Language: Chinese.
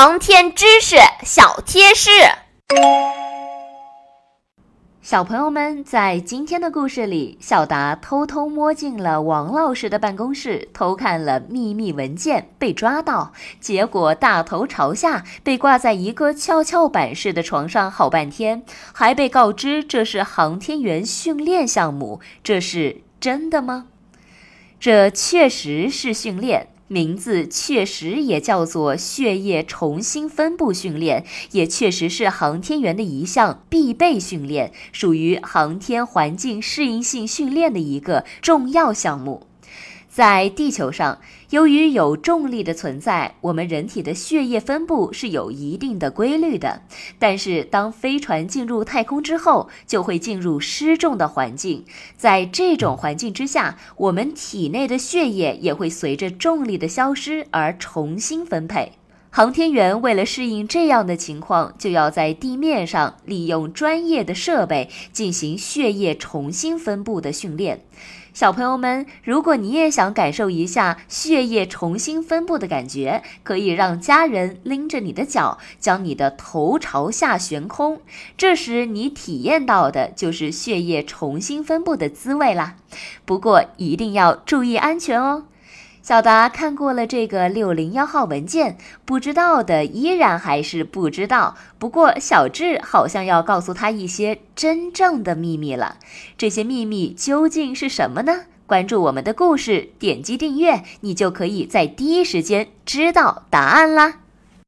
航天知识小贴士，小朋友们，在今天的故事里，小达偷偷摸进了王老师的办公室，偷看了秘密文件，被抓到，结果大头朝下被挂在一个跷跷板式的床上好半天，还被告知这是航天员训练项目，这是真的吗？这确实是训练。名字确实也叫做血液重新分布训练，也确实是航天员的一项必备训练，属于航天环境适应性训练的一个重要项目。在地球上，由于有重力的存在，我们人体的血液分布是有一定的规律的。但是，当飞船进入太空之后，就会进入失重的环境。在这种环境之下，我们体内的血液也会随着重力的消失而重新分配。航天员为了适应这样的情况，就要在地面上利用专业的设备进行血液重新分布的训练。小朋友们，如果你也想感受一下血液重新分布的感觉，可以让家人拎着你的脚，将你的头朝下悬空，这时你体验到的就是血液重新分布的滋味啦。不过一定要注意安全哦。小达看过了这个六零幺号文件，不知道的依然还是不知道。不过小智好像要告诉他一些真正的秘密了。这些秘密究竟是什么呢？关注我们的故事，点击订阅，你就可以在第一时间知道答案啦。